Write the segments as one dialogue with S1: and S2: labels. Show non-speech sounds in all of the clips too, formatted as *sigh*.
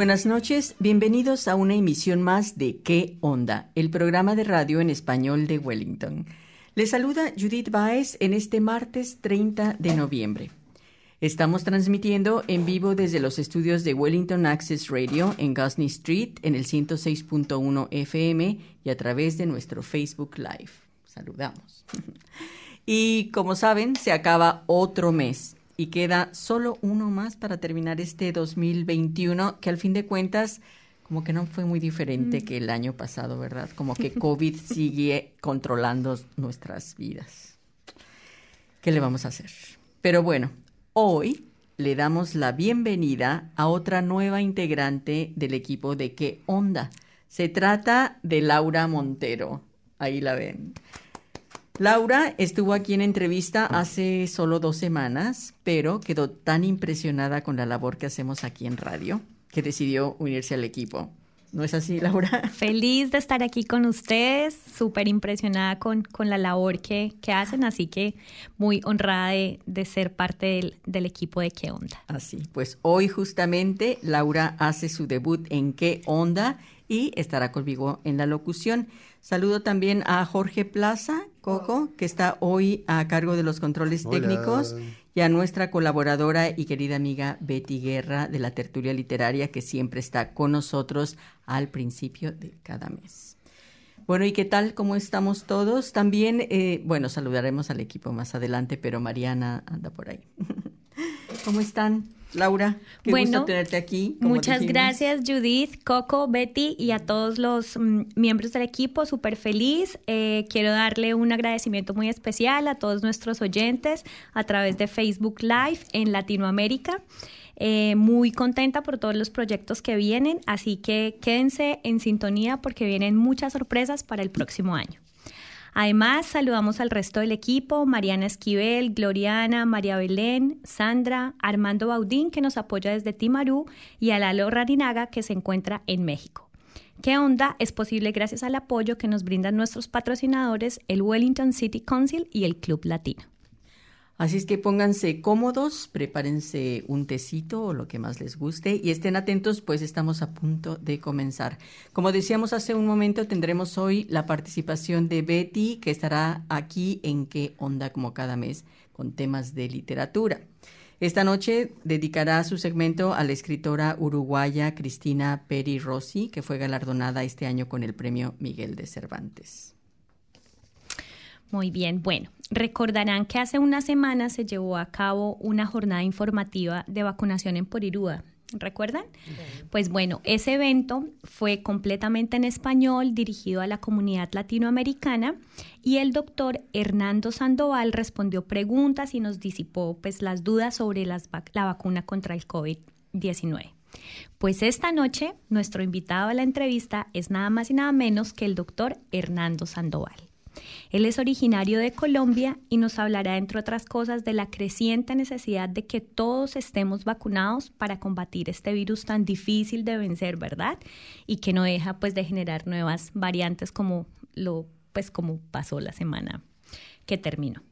S1: buenas noches, bienvenidos a una emisión más de ¿Qué onda? El programa de radio en español de Wellington. Les saluda Judith Baez en este martes 30 de noviembre. Estamos transmitiendo en vivo desde los estudios de Wellington Access Radio en Gosney Street en el 106.1 FM y a través de nuestro Facebook Live. Saludamos. *laughs* Y como saben, se acaba otro mes y queda solo uno más para terminar este 2021, que al fin de cuentas como que no fue muy diferente mm. que el año pasado, ¿verdad? Como que *laughs* COVID sigue controlando nuestras vidas. ¿Qué le vamos a hacer? Pero bueno, hoy le damos la bienvenida a otra nueva integrante del equipo de ¿Qué onda? Se trata de Laura Montero. Ahí la ven. Laura estuvo aquí en entrevista hace solo dos semanas, pero quedó tan impresionada con la labor que hacemos aquí en radio que decidió unirse al equipo. ¿No es así, Laura? *laughs*
S2: Feliz de estar aquí con ustedes, súper impresionada con, con, la labor que, que, hacen, así que muy honrada de, de ser parte del, del, equipo de ¿Qué Onda?
S1: Así, pues hoy justamente Laura hace su debut en ¿Qué Onda? Y estará conmigo en la locución. Saludo también a Jorge Plaza, Coco, que está hoy a cargo de los controles técnicos, y a nuestra colaboradora y querida amiga Betty Guerra de la Tertulia Literaria, que siempre está con nosotros al principio de cada mes. Bueno, ¿y qué tal? ¿Cómo estamos todos? También, eh, bueno, saludaremos al equipo más adelante, pero Mariana anda por ahí. *laughs* ¿Cómo están? Laura, qué bueno, gusto tenerte aquí.
S2: Muchas gracias, Judith, Coco, Betty y a todos los mm, miembros del equipo. Súper feliz. Eh, quiero darle un agradecimiento muy especial a todos nuestros oyentes a través de Facebook Live en Latinoamérica. Eh, muy contenta por todos los proyectos que vienen, así que quédense en sintonía porque vienen muchas sorpresas para el próximo año. Además, saludamos al resto del equipo, Mariana Esquivel, Gloriana, María Belén, Sandra, Armando Baudín, que nos apoya desde Timarú, y a Lalo Rarinaga, que se encuentra en México. ¿Qué onda? Es posible gracias al apoyo que nos brindan nuestros patrocinadores, el Wellington City Council y el Club Latino.
S1: Así es que pónganse cómodos, prepárense un tecito o lo que más les guste y estén atentos, pues estamos a punto de comenzar. Como decíamos hace un momento, tendremos hoy la participación de Betty, que estará aquí en qué onda como cada mes con temas de literatura. Esta noche dedicará su segmento a la escritora uruguaya Cristina Peri Rossi, que fue galardonada este año con el premio Miguel de Cervantes.
S2: Muy bien, bueno, recordarán que hace una semana se llevó a cabo una jornada informativa de vacunación en Porirúa. ¿Recuerdan? Pues bueno, ese evento fue completamente en español, dirigido a la comunidad latinoamericana y el doctor Hernando Sandoval respondió preguntas y nos disipó pues las dudas sobre la vacuna contra el COVID-19. Pues esta noche nuestro invitado a la entrevista es nada más y nada menos que el doctor Hernando Sandoval. Él es originario de Colombia y nos hablará, entre otras cosas, de la creciente necesidad de que todos estemos vacunados para combatir este virus tan difícil de vencer, ¿verdad? Y que no deja pues de generar nuevas variantes como lo pues como pasó la semana que terminó.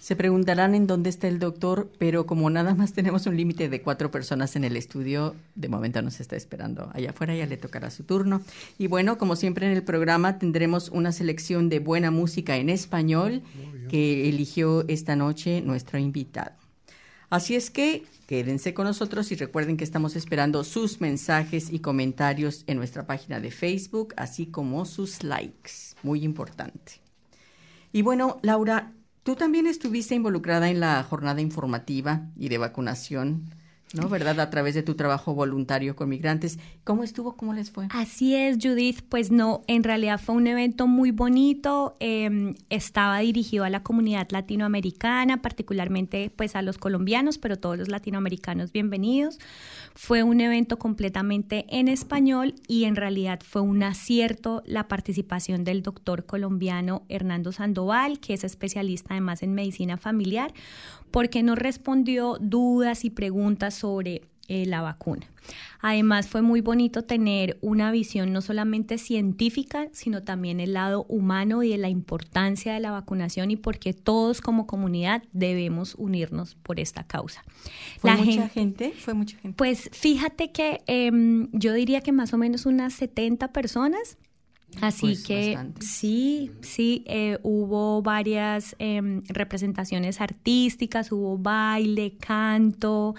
S1: Se preguntarán en dónde está el doctor, pero como nada más tenemos un límite de cuatro personas en el estudio, de momento nos está esperando allá afuera, ya le tocará su turno. Y bueno, como siempre en el programa tendremos una selección de buena música en español que eligió esta noche nuestro invitado. Así es que quédense con nosotros y recuerden que estamos esperando sus mensajes y comentarios en nuestra página de Facebook, así como sus likes. Muy importante. Y bueno, Laura, Tú también estuviste involucrada en la jornada informativa y de vacunación ¿no? ¿Verdad? A través de tu trabajo voluntario con migrantes. ¿Cómo estuvo? ¿Cómo les fue?
S2: Así es, Judith. Pues no, en realidad fue un evento muy bonito. Em, estaba dirigido a la comunidad latinoamericana, particularmente pues a los colombianos, pero todos los latinoamericanos bienvenidos. Fue un evento completamente en español y en realidad fue un acierto la participación del doctor colombiano Hernando Sandoval, que es especialista además en medicina familiar, porque nos respondió dudas y preguntas sobre eh, la vacuna. Además fue muy bonito tener una visión no solamente científica, sino también el lado humano y de la importancia de la vacunación y porque todos como comunidad debemos unirnos por esta causa.
S1: ¿Fue mucha gente, ¿Fue mucha gente?
S2: Pues fíjate que em, yo diría que más o menos unas 70 personas Así pues, que sí, sí, eh, hubo varias em, representaciones artísticas, hubo baile, canto,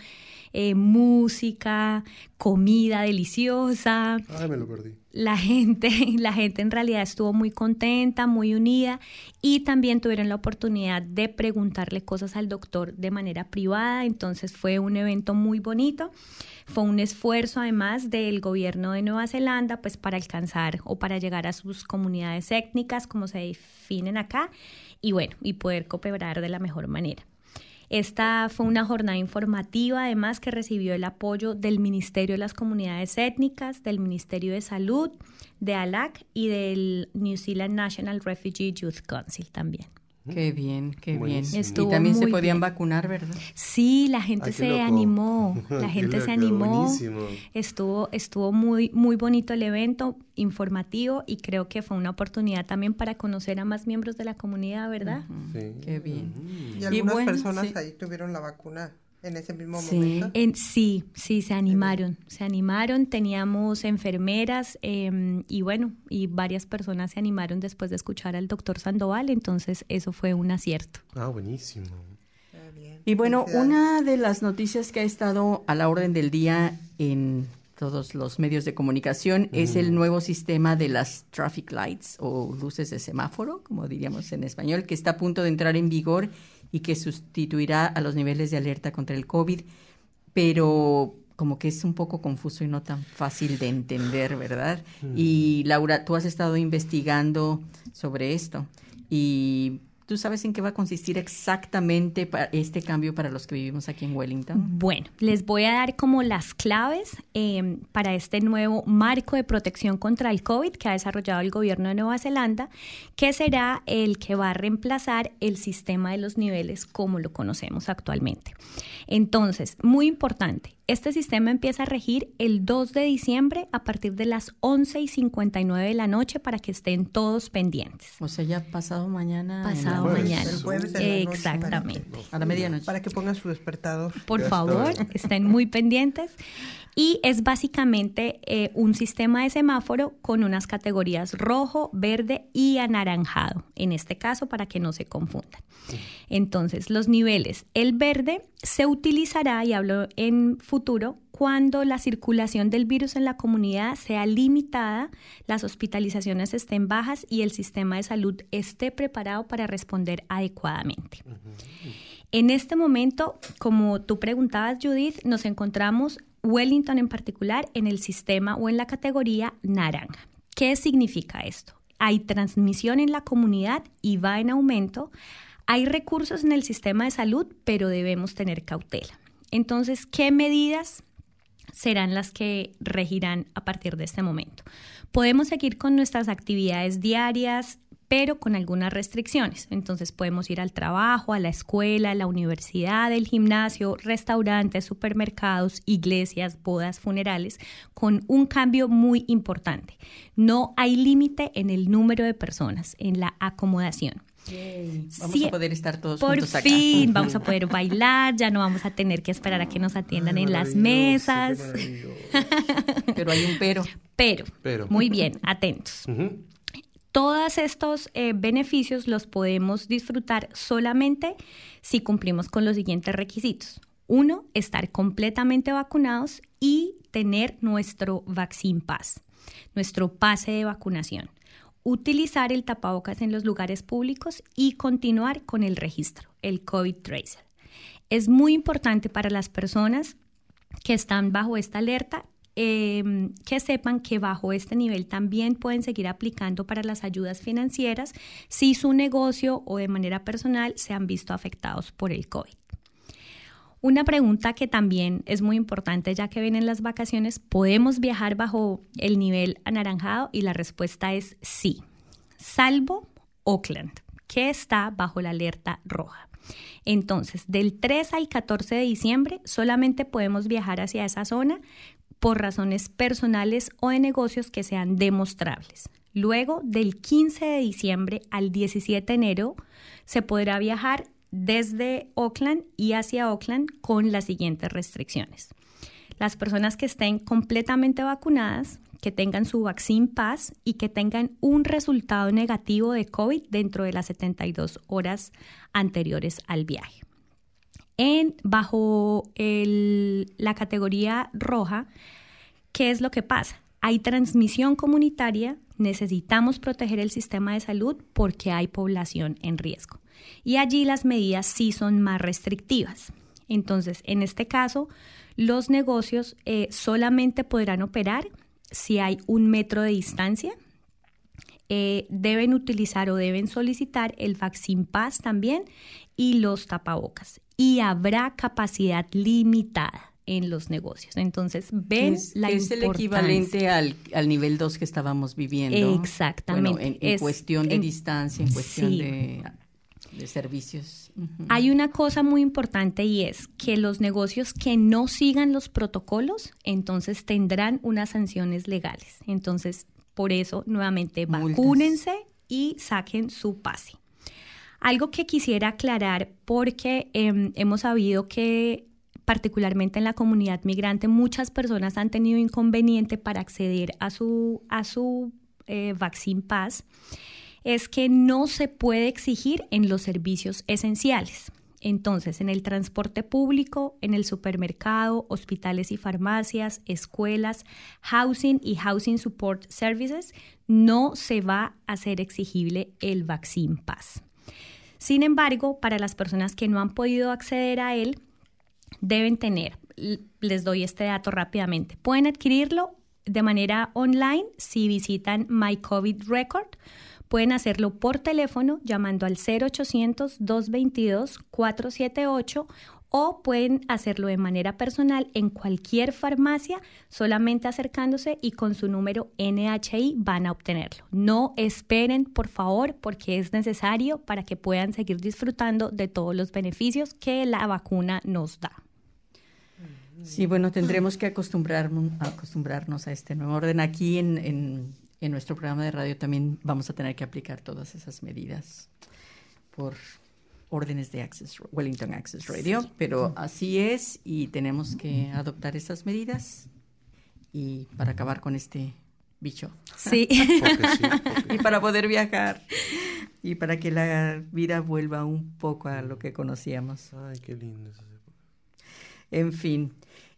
S2: eh, música, comida deliciosa.
S3: Ay, me lo perdí.
S2: La gente, *laughs* la gente en realidad estuvo muy contenta, muy unida y también tuvieron la oportunidad de preguntarle cosas al doctor de manera privada, entonces fue un evento muy bonito. Fue un esfuerzo además del gobierno de Nueva Zelanda pues para alcanzar o para llegar a sus comunidades étnicas como se definen acá y bueno, y poder cooperar de la mejor manera. Esta fue una jornada informativa, además, que recibió el apoyo del Ministerio de las Comunidades Étnicas, del Ministerio de Salud, de ALAC y del New Zealand National Refugee Youth Council también.
S1: Qué bien, qué bien. y también se podían vacunar, ¿verdad?
S2: Sí, la gente se animó, *laughs* la gente se animó. Estuvo, estuvo muy, muy bonito el evento, informativo y creo que fue una oportunidad también para conocer a más miembros de la comunidad, ¿verdad?
S1: sí. Qué bien.
S4: Y algunas personas ahí tuvieron la vacuna en ese mismo momento. En,
S2: sí, sí, se animaron, se animaron, teníamos enfermeras em, y bueno, y varias personas se animaron después de escuchar al doctor Sandoval, entonces eso fue un acierto.
S3: Ah, buenísimo.
S1: Y bueno, una de las noticias que ha estado a la orden del día en todos los medios de comunicación es el nuevo sistema de las traffic lights o luces de semáforo, como diríamos en español, que está a punto de entrar en vigor y que sustituirá a los niveles de alerta contra el COVID, pero como que es un poco confuso y no tan fácil de entender, ¿verdad? Y Laura, tú has estado investigando sobre esto y ¿Tú sabes en qué va a consistir exactamente este cambio para los que vivimos aquí en Wellington?
S2: Bueno, les voy a dar como las claves em, para este nuevo marco de protección contra el COVID que ha desarrollado el gobierno de Nueva Zelanda, que será el que va a reemplazar el sistema de los niveles como lo conocemos actualmente. Entonces, muy importante, este sistema empieza a regir el 2 de diciembre a partir de las 11 y 59 de la noche para que estén todos pendientes.
S1: O sea, ya pasado mañana.
S2: Pasado mañana. Exactamente.
S1: A la medianoche.
S4: Para que pongan su despertador.
S2: Por favor, estén muy pendientes. Y es básicamente eh, un sistema de semáforo con unas categorías rojo, verde y anaranjado, en este caso para que no se confundan. Entonces, los niveles, el verde se utilizará, y hablo en futuro, cuando la circulación del virus en la comunidad sea limitada, las hospitalizaciones estén bajas y el sistema de salud esté preparado para responder adecuadamente. En este momento, como tú preguntabas, Judith, nos encontramos Wellington en particular en el sistema o en la categoría naranja. ¿Qué significa esto? Hay transmisión en la comunidad y va en aumento. Hay recursos en el sistema de salud, pero debemos tener cautela. Entonces, ¿qué medidas serán las que regirán a partir de este momento? Podemos seguir con nuestras actividades diarias, pero con algunas restricciones. Entonces podemos ir al trabajo, a la escuela, a la universidad, el gimnasio, restaurantes, supermercados, iglesias, bodas, funerales, con un cambio muy importante. No hay límite en el número de personas, en la acomodación.
S1: Vamos a poder estar todos
S2: por
S1: juntos acá.
S2: fin *laughs* vamos a poder bailar, ya no vamos a tener que esperar a que nos atiendan en las mesas.
S1: pero hay un pero.
S2: Pero, muy bien, atentos. Todos estos eh, beneficios los podemos disfrutar solamente si cumplimos con los siguientes requisitos. Uno, estar completamente vacunados y tener nuestro Vaccine Pass, nuestro pase de vacunación. Utilizar el tapabocas en los lugares públicos y continuar con el registro, el COVID Tracer. Es muy importante para las personas que están bajo esta alerta em, que sepan que bajo este nivel también pueden seguir aplicando para las ayudas financieras si su negocio o de manera personal se han visto afectados por el COVID. Una pregunta que también es muy importante ya que vienen las vacaciones, ¿podemos viajar bajo el nivel anaranjado? Y la respuesta es sí, salvo Oakland, que está bajo la alerta roja. Entonces, del 3 al 14 de diciembre solamente podemos viajar hacia esa zona por razones personales o de negocios que sean demostrables. Luego, del 15 de diciembre al 17 de enero, se podrá viajar desde Oakland y hacia Oakland con las siguientes restricciones. Las personas que estén completamente vacunadas, que tengan su Vaccine Pass y que tengan un resultado negativo de COVID dentro de las 72 horas anteriores al viaje. En, bajo la categoría roja, ¿qué es lo que pasa? Hay transmisión comunitaria, necesitamos proteger el sistema de salud porque hay población en riesgo. Y allí las medidas sí son más restrictivas. Entonces, en este caso, los negocios eh, solamente podrán operar si hay un metro de distancia. Eh, deben utilizar o deben solicitar el Vaccine Pass también y los tapabocas. Y habrá capacidad limitada en los negocios. Entonces, ven
S1: es,
S2: la
S1: Es el equivalente al, nivel 2 que estábamos viviendo.
S2: Exactamente.
S1: en, cuestión de distancia, en cuestión de de servicios.
S2: Hay una cosa muy importante y es que los negocios que no sigan los protocolos, entonces tendrán unas sanciones legales. Entonces, por eso, nuevamente, vacúnense y saquen su pase. Algo que quisiera aclarar, porque em, hemos sabido que particularmente en la comunidad migrante, muchas personas han tenido inconveniente para acceder a su, a su eh, Vaccine Pass es que no se puede exigir en los servicios esenciales. Entonces, en el transporte público, en el supermercado, hospitales y farmacias, escuelas, housing y housing support services, no se va a hacer exigible el Vaccine Pass. Sin embargo, para las personas que no han podido acceder a él, deben tener, les doy este dato rápidamente, pueden adquirirlo de manera online si visitan My COVID Record Pueden hacerlo por teléfono llamando al 0800-222-478 o pueden hacerlo de manera personal en cualquier farmacia, solamente acercándose y con su número NHI van a obtenerlo. No esperen, por favor, porque es necesario para que puedan seguir disfrutando de todos los beneficios que la vacuna nos da.
S1: Sí, bueno, tendremos que acostumbrarnos, acostumbrarnos a este nuevo orden. Aquí en en nuestro programa de radio también vamos a tener que aplicar todas esas medidas por órdenes de Access, Wellington Access Radio, pero así es y tenemos que adoptar esas medidas y para acabar con este bicho. *laughs*
S2: Sí.
S1: y para poder viajar y para que la vida vuelva un poco a lo que conocíamos.
S3: Ay, qué lindo.
S1: En fin.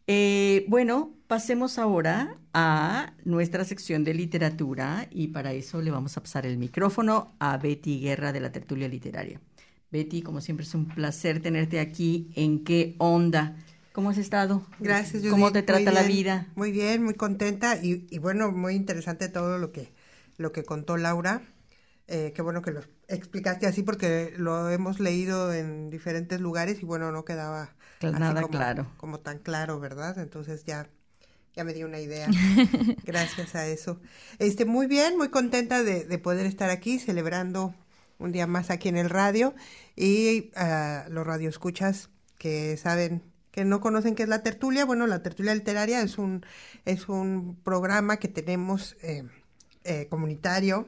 S1: Eh, bueno, pasemos ahora a nuestra sección de literatura y para eso le vamos a pasar el micrófono a Betty Guerra de la Tertulia Literaria. Betty, como siempre es un placer tenerte aquí. ¿En qué onda? ¿Cómo has estado?
S4: Gracias,
S1: ¿Cómo te trata la vida?
S4: Muy bien, muy contenta y, y, bueno, muy interesante todo lo que, lo que contó Laura. Eh, qué bueno que lo explicaste así porque lo hemos leído en diferentes lugares y bueno, no quedaba
S1: nada claro.
S4: Como tan claro, ¿verdad? Entonces ya, ya me dio una idea *laughs* gracias a eso. Este, muy bien, muy contenta de, de poder estar aquí celebrando un día más aquí en el radio y uh, los radioescuchas que saben que no conocen qué es la tertulia, bueno, la tertulia literaria es un, es un programa que tenemos eh, eh, comunitario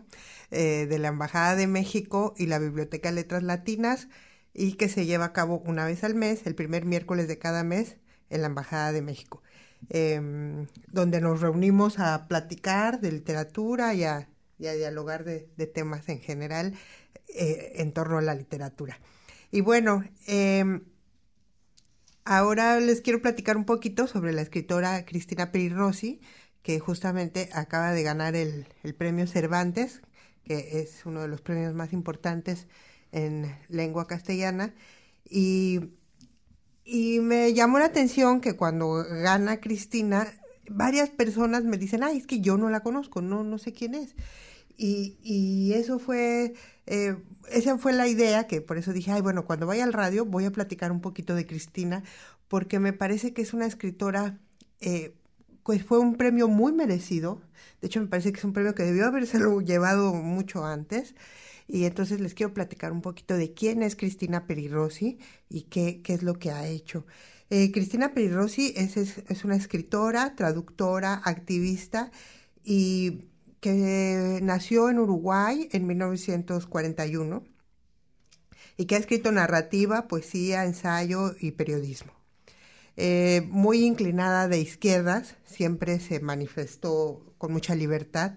S4: eh, de la Embajada de México y la Biblioteca de Letras Latinas y que se lleva a cabo una vez al mes, el primer miércoles de cada mes, en la Embajada de México, em, donde nos reunimos a platicar de literatura y a, dialogar de, temas en general eh, en torno a la literatura. Y bueno, em, ahora les quiero platicar un poquito sobre la escritora Cristina Peri Rossi, que justamente acaba de ganar el premio Cervantes, que es uno de los premios más importantes en lengua castellana y y me llamó la atención que cuando gana Cristina, varias personas me dicen, ay, es que yo no la conozco, no, no sé quién es. Y, y eso fue, eh, esa fue la idea que por eso dije, ay, bueno, cuando vaya al radio voy a platicar un poquito de Cristina, porque me parece que es una escritora, eh, pues fue un premio muy merecido. De hecho, me parece que es un premio que debió habérselo llevado mucho antes. Y entonces les quiero platicar un poquito de quién es Cristina Perirossi y qué, qué es lo que ha hecho. Eh, Cristina Perirossi es, es, una escritora, traductora, activista y que nació en Uruguay en 1941 y que ha escrito narrativa, poesía, ensayo y periodismo. Eh, muy inclinada de izquierdas, siempre se manifestó con mucha libertad,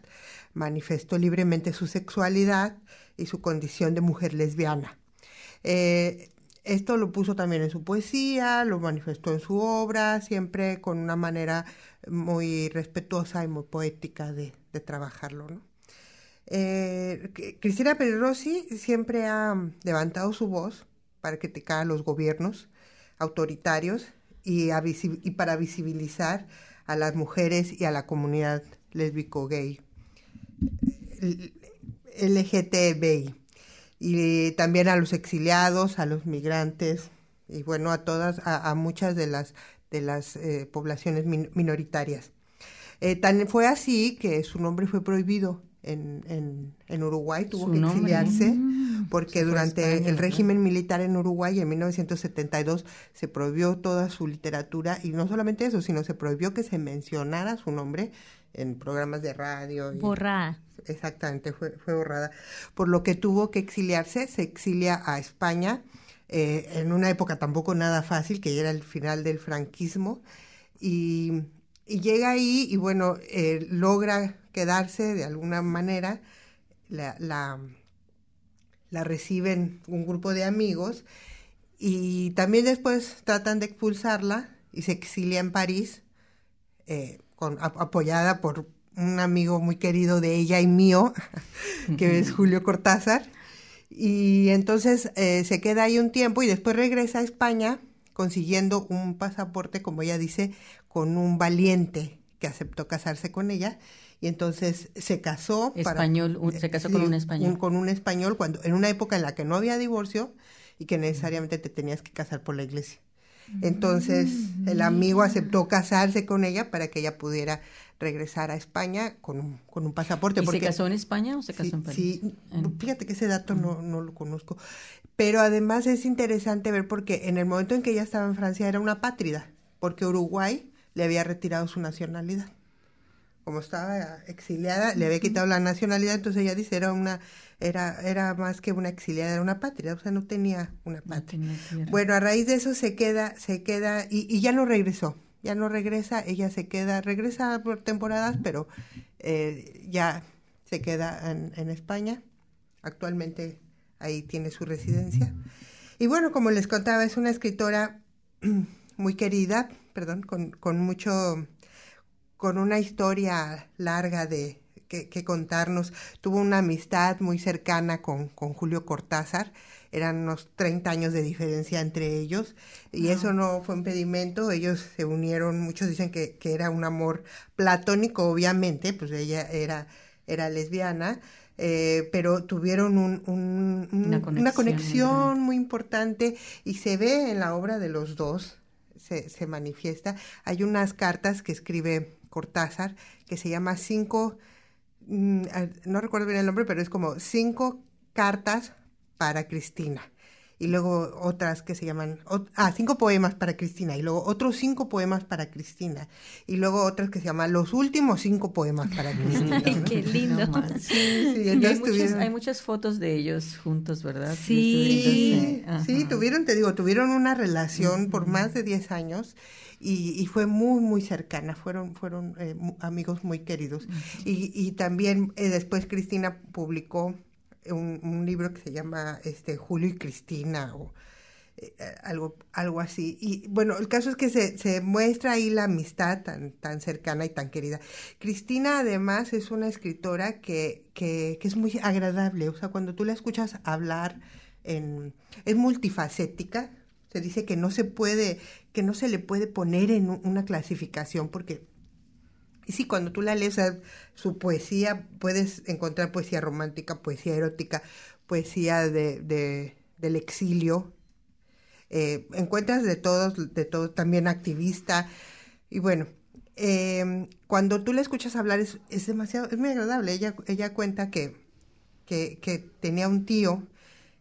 S4: manifestó libremente su sexualidad y su condición de mujer lesbiana. Eh, esto lo puso también en su poesía, lo manifestó en su obra, siempre con una manera muy respetuosa y muy poética de, trabajarlo. Eh, Cristina Rossi siempre ha levantado su voz para criticar a los gobiernos autoritarios y, y para visibilizar a las mujeres y a la comunidad lésbico-gay, LGTBI y también a los exiliados, a los migrantes y bueno, a todas, a, muchas de las, de las eh, poblaciones minoritarias. Eh, tan fue así que su nombre fue prohibido en, en, Uruguay, tuvo que exiliarse mm, porque durante el régimen militar en Uruguay en 1972 se prohibió toda su literatura. Y no solamente eso, sino se prohibió que se mencionara su nombre en programas de radio.
S2: Borrada.
S4: Exactamente, fue, fue borrada. Por lo que tuvo que exiliarse, se exilia a España eh, en una época tampoco nada fácil, que ya era el final del franquismo, y, llega ahí y bueno, eh, logra quedarse de alguna manera, la, la, la reciben un grupo de amigos y también después tratan de expulsarla y se exilia en París. Eh, con, apoyada por un amigo muy querido de ella y mío, *laughs* que es Julio Cortázar. Y entonces eh, se queda ahí un tiempo y después regresa a España consiguiendo un pasaporte, como ella dice, con un valiente que aceptó casarse con ella. Y entonces se casó.
S1: Español, se casó con un español.
S4: con un español, cuando, en una época en la que no había divorcio y que necesariamente te tenías que casar por la iglesia. Entonces el amigo aceptó casarse con ella para que ella pudiera regresar a España con un, con un pasaporte.
S1: ¿Y se casó en España o se casó en París?
S4: Sí, fíjate que ese dato no, no lo conozco. Pero además es interesante ver porque en el momento en que ella estaba en Francia era una pátrida, porque Uruguay le había retirado su nacionalidad. Como estaba exiliada, le había quitado la nacionalidad, entonces ella dice era una era, era más que una exiliada, era una patria, o sea, no tenía una patria. bueno, a raíz de eso se queda, se queda, y, y, ya no regresó, ya no regresa, ella se queda, regresa por temporadas, pero eh, ya se queda en, en, España, actualmente ahí tiene su residencia. Y bueno, como les contaba, es una escritora *clears throat* muy querida, perdón, con, con mucho, con una historia larga de, que, contarnos. Tuvo una amistad muy cercana con, con Julio Cortázar, eran unos 30 años de diferencia entre ellos y eso no fue impedimento, ellos se unieron, muchos dicen que, que era un amor platónico, obviamente, pues ella era, era lesbiana. Eh, pero tuvieron un, una conexión, una conexión muy importante y se ve en la obra de los dos, se, se manifiesta. Hay unas cartas que escribe Cortázar que se llama Cinco Mm, no recuerdo bien el nombre, pero es como cinco cartas para Cristina. Y luego otras que se llaman, ah, cinco poemas para Cristina. Y luego otros cinco poemas para Cristina. Y luego otras que se llaman los últimos cinco poemas para Cristina.
S2: Qué lindo.
S1: sí, hay, muchas, fotos de ellos juntos, ¿verdad?
S4: Sí, sí, tuvieron, te digo, tuvieron una relación por más de 10 años y, fue muy, muy cercana, fueron, fueron eh, amigos muy queridos. y, y, también eh, después Cristina publicó un, un, libro que se llama este, Julio y Cristina o eh, algo, algo así. Y bueno, el caso es que se, se muestra ahí la amistad tan, tan cercana y tan querida. Cristina además es una escritora que, que, que es muy agradable, o sea, cuando tú la escuchas hablar, en, es multifacética, Se dice que no se puede, que no se le puede poner en una clasificación porque y sí, cuando tú la lees, su poesía, puedes encontrar poesía romántica, poesía erótica, poesía de, de del exilio. Eh, encuentras de todos, de todo, también activista. Y bueno, eh, cuando tú le escuchas hablar es, es, demasiado, es muy agradable. Ella, ella cuenta que, que tenía un tío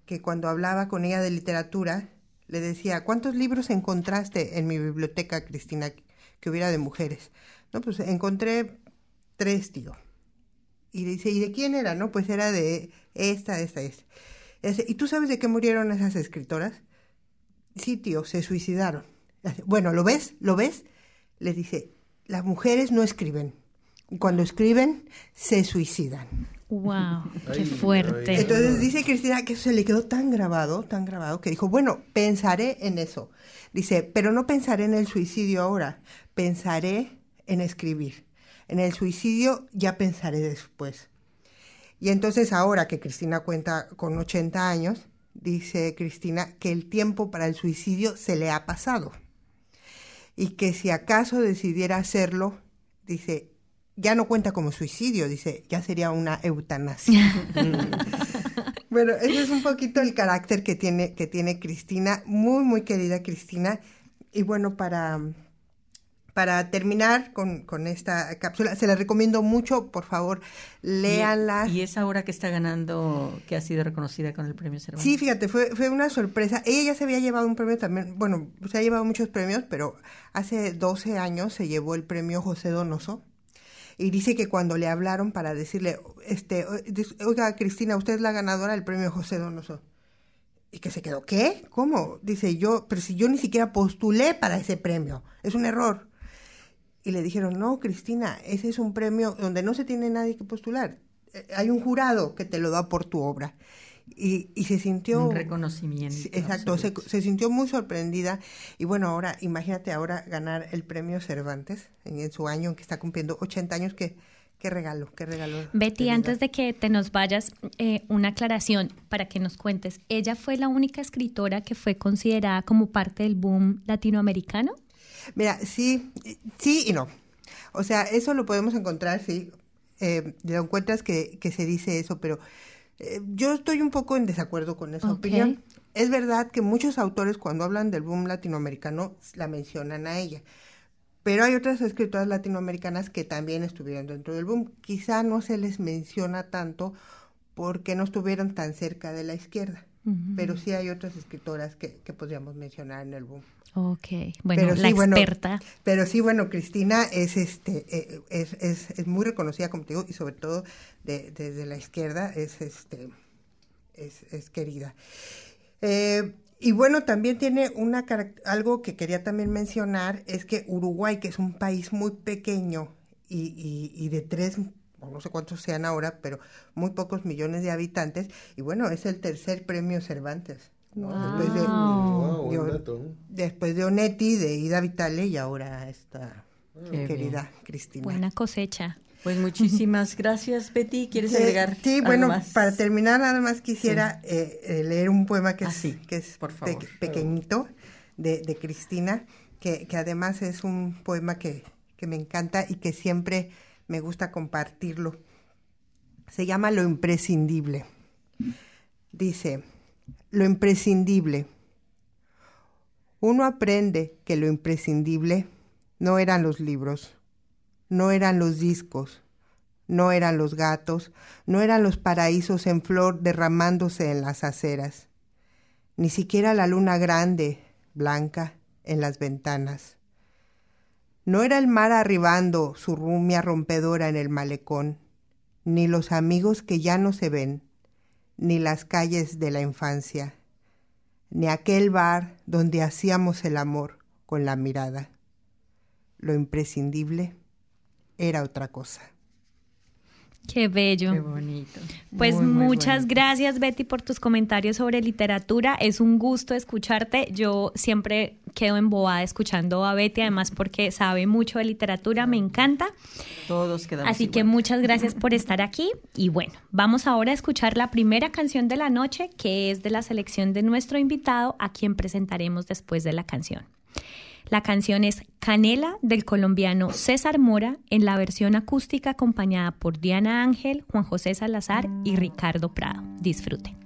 S4: que cuando hablaba con ella de literatura, le decía, ¿cuántos libros encontraste en mi biblioteca, Cristina, que hubiera de mujeres? No, pues encontré tres, tío. Y dice, ¿y de quién era? No, pues era de esta, esta, esta. ¿Y tú sabes de qué murieron esas escritoras? Sí, tío, se suicidaron. Bueno, ¿lo ves? ¿Lo ves? Le dice, las mujeres no escriben. Cuando escriben, se suicidan.
S2: ¡Wow! *laughs* ¡Qué fuerte!
S4: Entonces dice Cristina que eso se le quedó tan grabado, tan grabado, que dijo, bueno, pensaré en eso. Dice, pero no pensaré en el suicidio ahora, pensaré en escribir. En el suicidio ya pensaré después. Y entonces ahora que Cristina cuenta con 80 años, dice Cristina que el tiempo para el suicidio se le ha pasado. Y que si acaso decidiera hacerlo, dice, ya no cuenta como suicidio, dice, ya sería una eutanasia. *laughs* bueno, ese es un poquito el carácter que tiene, que tiene Cristina, muy, muy querida Cristina. Y bueno, para, para terminar con, con, esta cápsula, se la recomiendo mucho, por favor, léanla.
S1: Y, es ahora que está ganando, que ha sido reconocida con el premio Cervantes.
S4: Sí, fíjate, fue, fue una sorpresa. Ella ya se había llevado un premio también, bueno, se ha llevado muchos premios, pero hace 12 años se llevó el premio José Donoso. Y dice que cuando le hablaron para decirle, este, oiga, Cristina, usted es la ganadora del premio José Donoso. Y que se quedó, ¿qué? ¿Cómo? Dice yo, pero si yo ni siquiera postulé para ese premio. Es un error. Y le dijeron, no, Cristina, ese es un premio donde no se tiene nadie que postular. Eh, hay un jurado que te lo da por tu obra. Y, y se sintió...
S1: Un reconocimiento.
S4: Exacto, se, se, sintió muy sorprendida. Y bueno, ahora, imagínate ahora ganar el premio Cervantes en, su año en que está cumpliendo 80 años, que... Qué regalo, qué regalo.
S2: Betty, antes de que te nos vayas, eh, una aclaración para que nos cuentes. ¿Ella fue la única escritora que fue considerada como parte del boom latinoamericano?
S4: Mira, sí, sí y no. O sea, eso lo podemos encontrar, sí. Eh, lo encuentras que, que, se dice eso, pero eh, yo estoy un poco en desacuerdo con esa opinión. Es verdad que muchos autores cuando hablan del boom latinoamericano la mencionan a ella, pero hay otras escritoras latinoamericanas que también estuvieron dentro del boom. Quizá no se les menciona tanto porque no estuvieron tan cerca de la izquierda, pero sí hay otras escritoras que, que podríamos mencionar en el boom.
S2: Ok, bueno, la experta.
S4: pero sí, bueno, Cristina es este eh, es, es, es, muy reconocida como te digo y sobre todo de, desde la izquierda es este es, es querida. Eh, y bueno, también tiene una algo que quería también mencionar es que Uruguay, que es un país muy pequeño y, y, y de tres no sé cuántos sean ahora, pero muy pocos millones de habitantes, y bueno, es el tercer premio Cervantes. Después, de, después de Onetti, de Ida Vitale y ahora esta ah, querida Cristina.
S2: Buena cosecha.
S1: Pues muchísimas gracias, Betty. ¿Quieres agregar?
S4: Sí, bueno, para terminar, nada más quisiera eh, eh, leer un poema que es,
S1: ah,
S4: que es pequeñito de, de Cristina, que, que, además es un poema que, que me encanta y que siempre me gusta compartirlo. Se llama Lo imprescindible. Dice, lo imprescindible. Uno aprende que lo imprescindible no eran los libros, no eran los discos, no eran los gatos, no eran los paraísos en flor derramándose en las aceras, ni siquiera la luna grande, blanca, en las ventanas. No era el mar arribando su rumia rompedora en el malecón, ni los amigos que ya no se ven, ni las calles de la infancia, ni aquel bar donde hacíamos el amor con la mirada. Lo imprescindible era otra cosa.
S3: Qué bello.
S1: Qué bonito.
S3: Pues muchas gracias Betty por tus comentarios sobre literatura. Es un gusto escucharte. Yo siempre quedo embobada escuchando a Betty, además porque sabe mucho de literatura, me encanta.
S1: Todos quedamos
S3: Así que muchas gracias por estar aquí. Y bueno, vamos ahora a escuchar la primera canción de la noche, que es de la selección de nuestro invitado, a quien presentaremos después de la canción. La canción es Canela del colombiano César Mora en la versión acústica acompañada por Diana Ángel, Juan José Salazar y Ricardo Prado. Disfruten.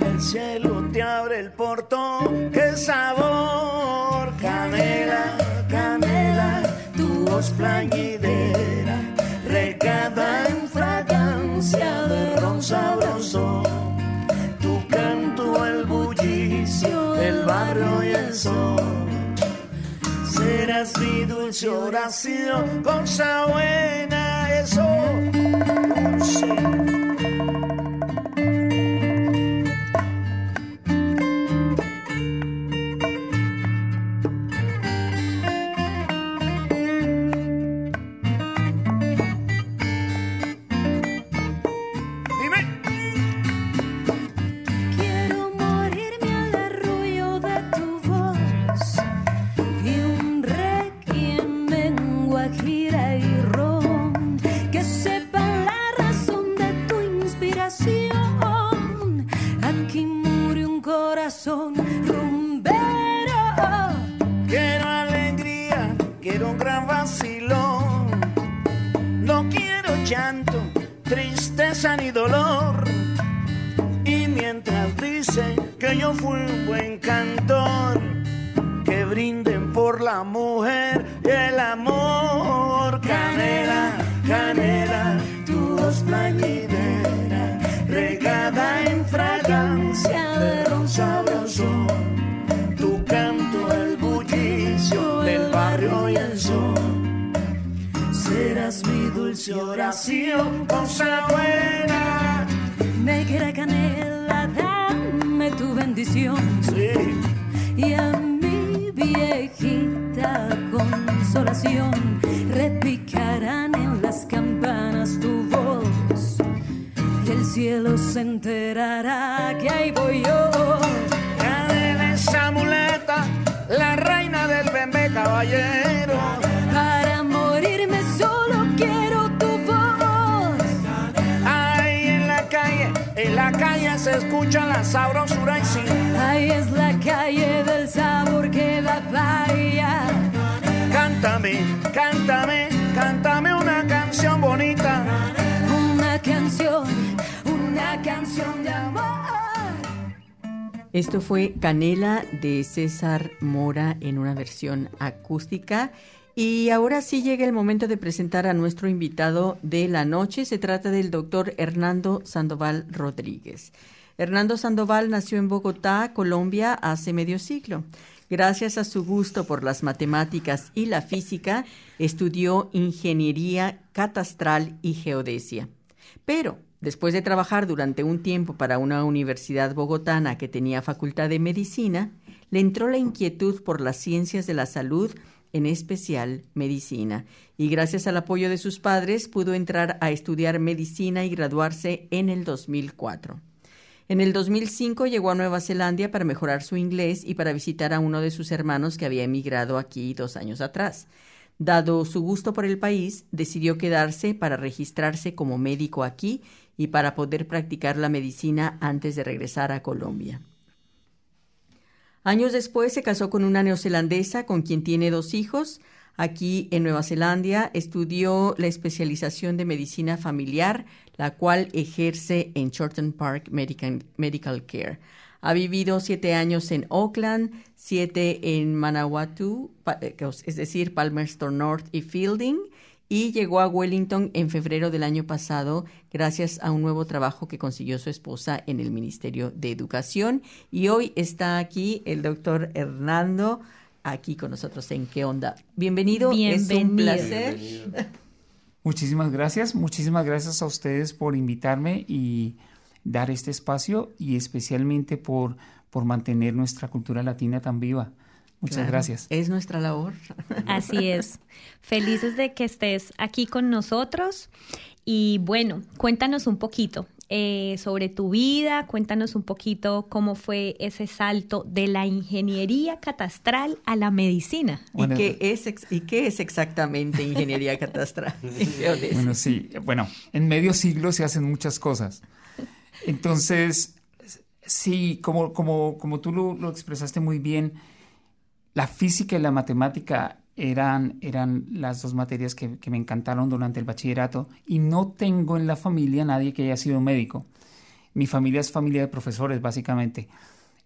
S5: El
S6: cielo te abre el portón, qué sabor, canela, canela, tu voz plañidera, regada en fragancia de ron sabroso. Tu canto, el bullicio del barrio y el sol. Serás mi dulce oración, cosa buena, eso. regada de ron sabroso. Tu canto el rayo y el sol. Serás mi dulce oración, cosa buena.
S3: Negra canela, dame tu bendición.
S6: Sí.
S3: Y a mi viejita consolación cielo se enterará que ahí voy yo.
S6: Cadena esa muleta, la reina del bebé caballero.
S3: Para morirme solo quiero tu voz.
S6: Ahí en la calle, en la calle se escucha la sabrosura y sí.
S3: Ahí es la calle del sabor que da vaya.
S6: Cántame, cántame, cántame una canción bonita.
S3: Canción de amor.
S1: Esto fue Canela de César Mora en una versión acústica. Y ahora sí llega el momento de presentar a nuestro invitado de la noche. Se trata del doctor Hernando Sandoval Rodríguez. Hernando Sandoval nació en Bogotá, Colombia, hace medio siglo. Gracias a su gusto por las matemáticas y la física, estudió ingeniería catastral y geodesia. Pero después de trabajar durante un tiempo para una universidad bogotana que tenía facultad de medicina, le entró la inquietud por las ciencias de la salud, en especial medicina, y gracias al apoyo de sus padres pudo entrar a estudiar medicina y graduarse en el 2004. En el 2005 llegó a Nueva Zelanda para mejorar su inglés y para visitar a uno de sus hermanos que había emigrado aquí dos años atrás. Dado su gusto por el país, decidió quedarse para registrarse como médico aquí y para poder practicar la medicina antes de regresar a Colombia. Años después se casó con una neozelandesa con quien tiene dos hijos. Aquí en Nueva Zelanda estudió la especialización de medicina familiar, la cual ejerce en Shorten Park Medical, Medical Care. Ha vivido siete años en Auckland, siete en Manawatu, eh, es decir, Palmerston North y Fielding, y llegó a Wellington en febrero del año pasado gracias a un nuevo trabajo que consiguió su esposa en el Ministerio de Educación. Y hoy está aquí el doctor Hernando, aquí con nosotros en ¿Qué onda? Bienvenido, es un
S2: Bienvenido.
S1: placer.
S7: Muchísimas gracias, muchísimas gracias a ustedes por invitarme y dar este espacio y especialmente por, por mantener nuestra cultura latina tan viva. Muchas
S1: Claro,
S7: gracias.
S1: Es nuestra labor.
S2: Así es. Felices de que estés aquí con nosotros. Y bueno, cuéntanos un poquito eh, sobre tu vida, cuéntanos un poquito cómo fue ese salto de la ingeniería catastral a la medicina.
S7: Bueno,
S1: ¿Y, qué es, ¿Y qué es exactamente ingeniería catastral? *laughs*
S7: Bueno, sí, bueno, en medio siglo se hacen muchas cosas. Entonces, sí, como, como, como tú lo, lo expresaste muy bien, la física y la matemática eran, eran las dos materias que, me encantaron durante el bachillerato y no tengo en la familia nadie que haya sido médico. Mi familia es familia de profesores, básicamente.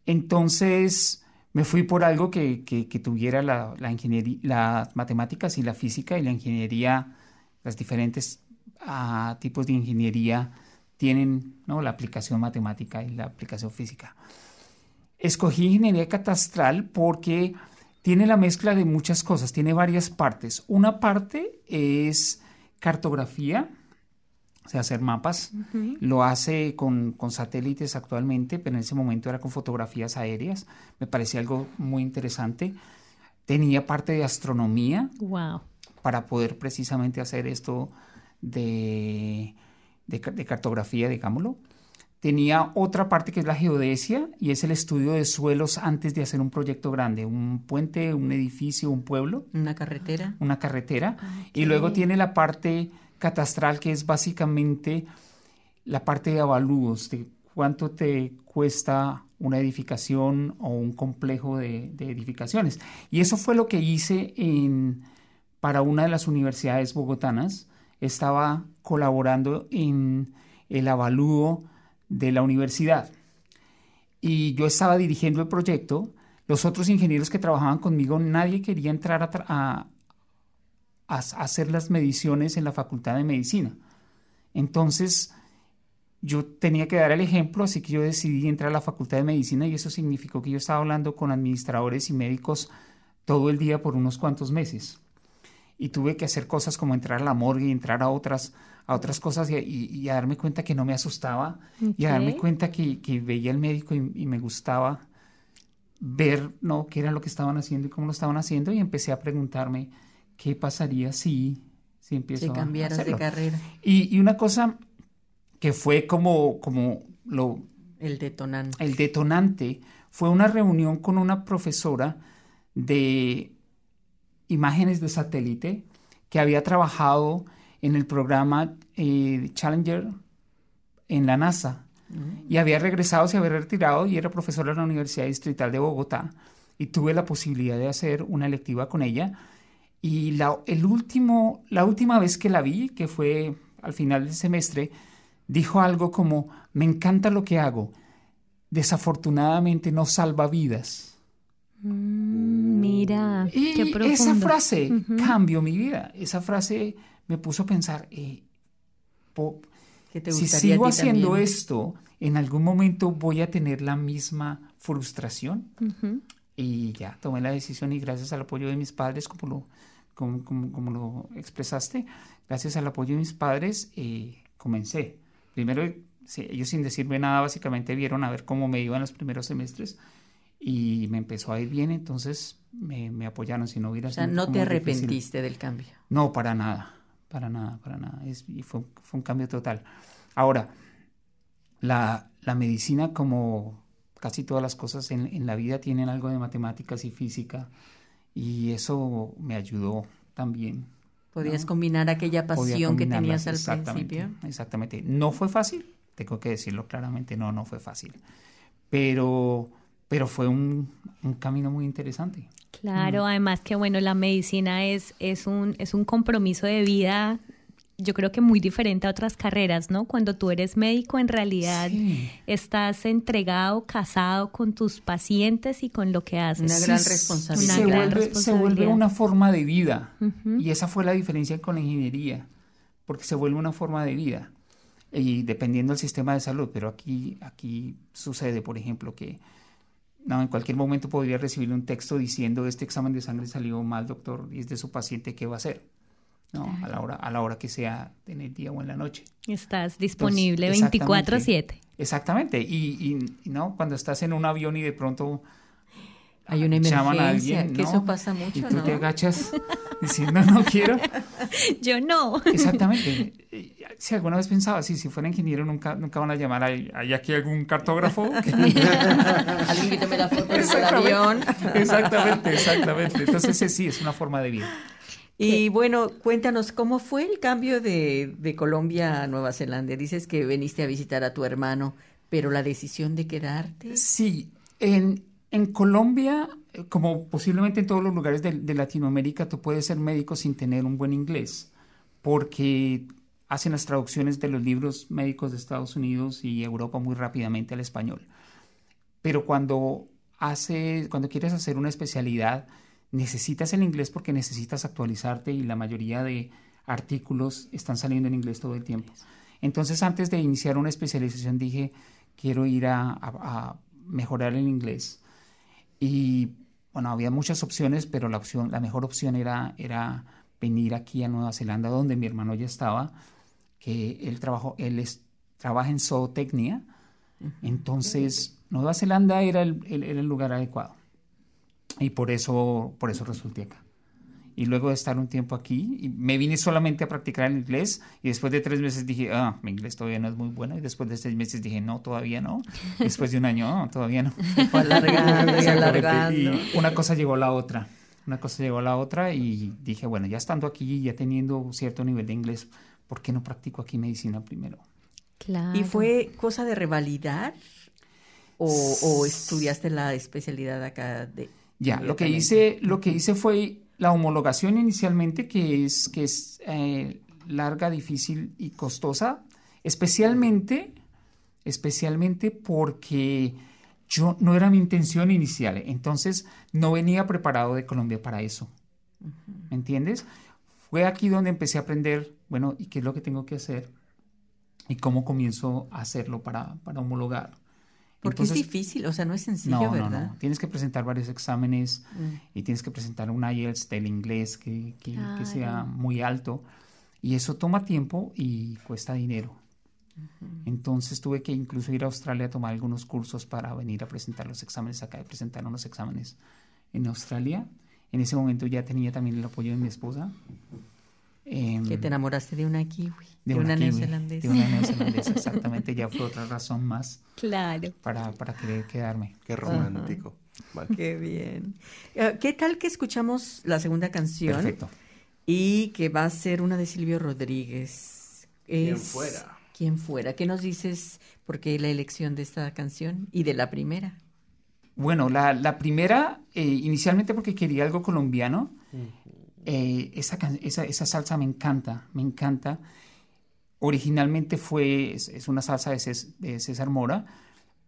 S7: Entonces, me fui por algo que, que- que tuviera la, la ingeniería, las matemáticas y la física y la ingeniería, las diferentes ah, tipos de ingeniería tienen ¿no? la aplicación matemática y la aplicación física. Escogí ingeniería catastral porque tiene la mezcla de muchas cosas, tiene varias partes. Una parte es cartografía, o sea, hacer mapas. Lo hace con, con satélites actualmente, pero en ese momento era con fotografías aéreas. Me parecía algo muy interesante. Tenía parte de astronomía
S2: Wow.
S7: para poder precisamente hacer esto de, de de cartografía, digámoslo. Tenía otra parte que es la geodesia y es el estudio de suelos antes de hacer un proyecto grande, un puente, un edificio, un pueblo
S1: Una carretera.
S7: una carretera. Y luego tiene la parte catastral, que es básicamente la parte de avalúos, de cuánto te cuesta una edificación o un complejo de, de edificaciones. Y eso fue lo que hice en, para una de las universidades bogotanas. Estaba colaborando en el avalúo de la universidad. Y yo estaba dirigiendo el proyecto. Los otros ingenieros que trabajaban conmigo, nadie quería entrar a, hacer las mediciones en la Facultad de Medicina. Entonces, yo tenía que dar el ejemplo, así que yo decidí entrar a la Facultad de Medicina y eso significó que yo estaba hablando con administradores y médicos todo el día por unos cuantos meses. Y tuve que hacer cosas como entrar a la morgue y entrar a otras, a otras cosas y, y- y a darme cuenta que no me asustaba y a darme cuenta que, que veía al médico y, y me gustaba ver ¿no? qué era lo que estaban haciendo y cómo lo estaban haciendo y empecé a preguntarme qué pasaría si, si empiezo
S1: Si
S7: a
S1: cambiaras de carrera,
S7: Y, y una cosa que fue como, como lo,
S1: el detonante.
S7: el detonante fue una reunión con una profesora de imágenes de satélite que había trabajado en el programa eh, Challenger en la NASA. Y había regresado, se había retirado y era profesora de la Universidad Distrital de Bogotá. Y tuve la posibilidad de hacer una electiva con ella. Y la, el último, la última vez que la vi, que fue al final del semestre, dijo algo como, me encanta lo que hago, desafortunadamente no salva vidas.
S2: Mm, mira,
S7: Y
S2: qué
S7: esa frase
S2: Ujú.
S7: cambió mi vida, esa frase me puso a pensar, eh, po-
S1: ¿Qué te
S7: si sigo haciendo
S1: también?
S7: esto, en algún momento voy a tener la misma frustración. Y ya tomé la decisión y gracias al apoyo de mis padres, como lo, como, como- como lo expresaste, gracias al apoyo de mis padres, eh, comencé. Primero, ellos sin decirme nada, básicamente vieron a ver cómo me iban los primeros semestres y me empezó a ir bien, entonces me, me apoyaron, si no hubiera
S1: O sea, no te
S7: difícil.
S1: arrepentiste del cambio.
S7: No, para nada, para nada, para nada. Es, y fue, fue un cambio total. Ahora, la, la medicina, como casi todas las cosas en, en la vida, tienen algo de matemáticas y física, y eso me ayudó también.
S1: Podías
S7: ¿no?
S1: combinar aquella pasión que tenías al
S7: exactamente,
S1: principio.
S7: Exactamente. No fue fácil, tengo que decirlo claramente, no, no fue fácil. Pero, pero fue un, un camino muy interesante.
S2: Claro, además que bueno, la medicina es, es, un, es un compromiso de vida, yo creo que muy diferente a otras carreras, ¿no? Cuando tú eres médico, en realidad
S7: Sí.
S2: estás entregado, casado con tus pacientes y con lo que haces.
S1: Una gran
S7: Sí,
S1: responsabilidad.
S7: Se
S2: Una gran
S7: vuelve, se vuelve
S2: responsabilidad.
S7: una forma de vida. Y esa fue la diferencia con la ingeniería, porque se vuelve una forma de vida. Y dependiendo del sistema de salud, pero aquí, aquí sucede, por ejemplo, que no, en cualquier momento podría recibir un texto diciendo este examen de sangre salió mal, doctor, y es de su paciente, ¿qué va a hacer? ¿No? A la hora, a la hora que sea en el día o en la noche.
S2: Estás disponible
S7: Entonces,
S2: 24/7.
S7: Exactamente. Y, y- y, no, cuando estás en un avión y de pronto
S1: Hay una
S7: llaman a
S1: emergencia,
S7: alguien,
S1: que
S7: ¿no?
S1: eso pasa
S7: y
S1: mucho,
S7: tú
S1: ¿no?
S7: te agachas diciendo no quiero. *laughs*
S2: Yo no.
S7: Exactamente. Eh, Si alguna vez pensaba, sí, si fuera ingeniero nunca, nunca van a llamar, ¿hay, hay aquí algún cartógrafo? *laughs*
S1: Alguien que tome la foto del avión.
S7: exactamente, exactamente. Entonces sí, es una forma de vida.
S1: Y bueno, cuéntanos, ¿cómo fue el cambio de, de Colombia a Nueva Zelanda? Dices que veniste a visitar a tu hermano, pero la decisión de quedarte.
S7: Sí, en, en Colombia, eh, como posiblemente en todos los lugares de, de Latinoamérica, tú puedes ser médico sin tener un buen inglés, porque hacen las traducciones de los libros médicos de Estados Unidos y Europa muy rápidamente al español. Pero cuando, hace, cuando quieres hacer una especialidad, necesitas el inglés porque necesitas actualizarte y la mayoría de artículos están saliendo en inglés todo el tiempo. Entonces, antes de iniciar una especialización, dije, quiero ir a, a- a mejorar el inglés. Y bueno, había muchas opciones, pero la, opción, la mejor opción era, era venir aquí a Nueva Zelanda, donde mi hermano ya estaba, que él, trabajó, él es, trabaja en zootecnia. Entonces, Nueva Zelanda era el, el- el lugar adecuado. Y por eso, por eso resulté acá. Y luego de estar un tiempo aquí, y me vine solamente a practicar el inglés y después de tres meses dije, ah, mi inglés todavía no es muy bueno. Y después de seis meses dije, no, todavía no. *laughs* Después de un año, no, todavía no.
S1: Fue alargando y *laughs* alargando.
S7: Y una cosa llegó a la otra. Una cosa llegó a la otra y dije, bueno, ya estando aquí, ya teniendo cierto nivel de inglés, ¿por qué no practico aquí medicina primero?
S2: Claro.
S1: ¿Y fue cosa de revalidar? ¿O, o estudiaste la especialidad acá de
S7: Ya, lo que hice, lo que hice fue la homologación inicialmente, que es, que es eh, larga, difícil y costosa, especialmente, especialmente porque yo no era mi intención inicial, entonces no venía preparado de Colombia para eso. ¿Me entiendes? Fue aquí donde empecé a aprender, bueno, ¿y qué es lo que tengo que hacer? ¿Y cómo comienzo a hacerlo para, para homologar?
S1: Porque es difícil, o sea, no es sencillo,
S7: no,
S1: ¿verdad?
S7: No, no, tienes que presentar varios exámenes y tienes que presentar un IELTS del inglés que, que, que sea muy alto. Y eso toma tiempo y cuesta dinero. Entonces tuve que incluso ir a Australia a tomar algunos cursos para venir a presentar los exámenes acá, y presentar unos exámenes en Australia. En ese momento ya tenía también el apoyo de mi esposa.
S1: Eh, que te enamoraste de una kiwi,
S7: de, una, neozelandesa. De una neozelandesa, *laughs* exactamente, ya fue otra razón más
S2: claro.
S7: para, para querer quedarme.
S8: Qué romántico.
S1: Vale. Qué bien. Eh, ¿Qué tal que escuchamos la segunda canción?
S7: Perfecto.
S1: Y que va a ser una de Silvio Rodríguez.
S8: Es, ¿Quién fuera?
S1: ¿Quién fuera? ¿Qué nos dices por qué la elección de esta canción y de la primera?
S7: Bueno, la, la primera, eh, inicialmente porque quería algo colombiano. Eh, esa, esa, esa, salsa me encanta, me encanta. Originalmente fue, es, es una salsa de, Cés, de, César Mora,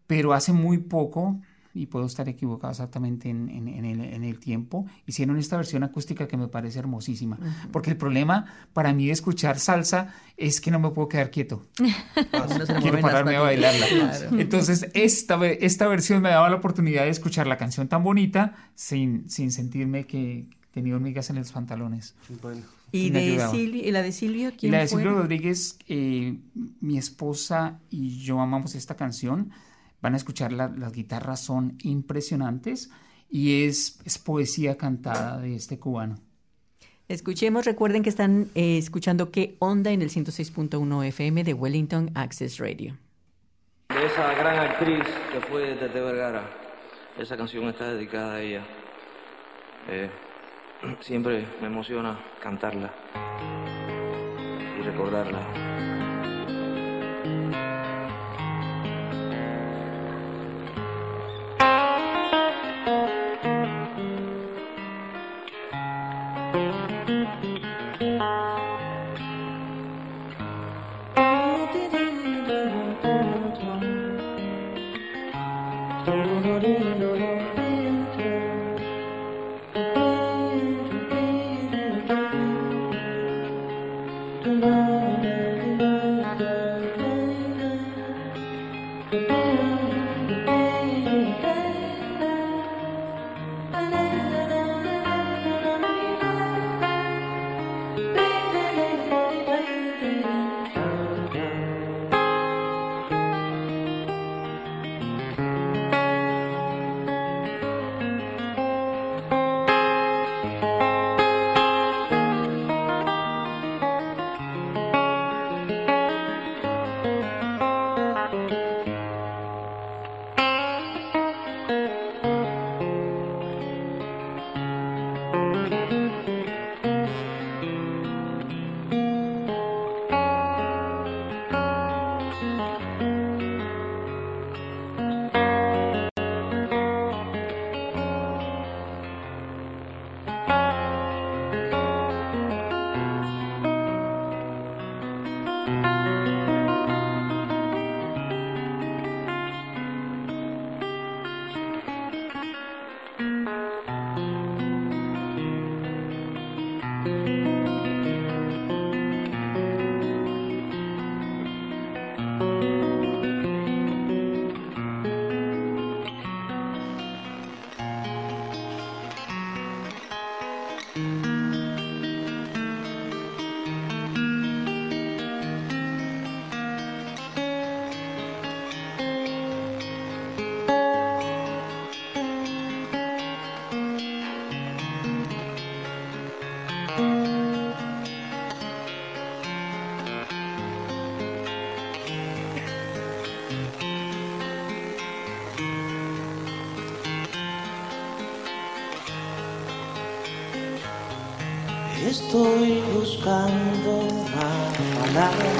S7: pero hace muy poco, y puedo estar equivocado exactamente en, en, en, el, en, el, tiempo, hicieron esta versión acústica que me parece hermosísima. Uh -huh. Porque el problema para mí de escuchar salsa es que no me puedo quedar quieto. *laughs* no Quiero pararme a bailarla. Claro. Entonces, esta, esta versión me daba la oportunidad de escuchar la canción tan bonita sin, sin sentirme que tenía hormigas en los pantalones.
S1: Bueno. ¿Y, de Silvio, ¿Y la de Silvio? ¿quién
S7: y la de
S1: fue?
S7: Silvio Rodríguez, eh, mi esposa y yo amamos esta canción. Van a escuchar la, las guitarras, son impresionantes y es, es, poesía cantada de este cubano.
S1: Escuchemos, recuerden que están eh, escuchando qué onda en el 106.1 FM de Wellington Access Radio.
S9: De esa gran actriz que fue Tete Vergara, esa canción está dedicada a ella. Eh, siempre me emociona cantarla y recordarla.
S10: Buscando una palabra